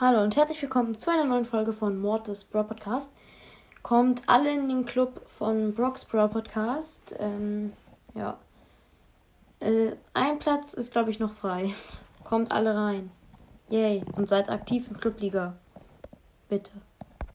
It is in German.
Hallo und herzlich willkommen zu einer neuen Folge von Mortis Bro Podcast. Kommt alle in den Club von Brock's Bro Podcast. Ähm, ja. Äh, ein Platz ist, glaube ich, noch frei. Kommt alle rein. Yay. Und seid aktiv im Clubliga. Bitte.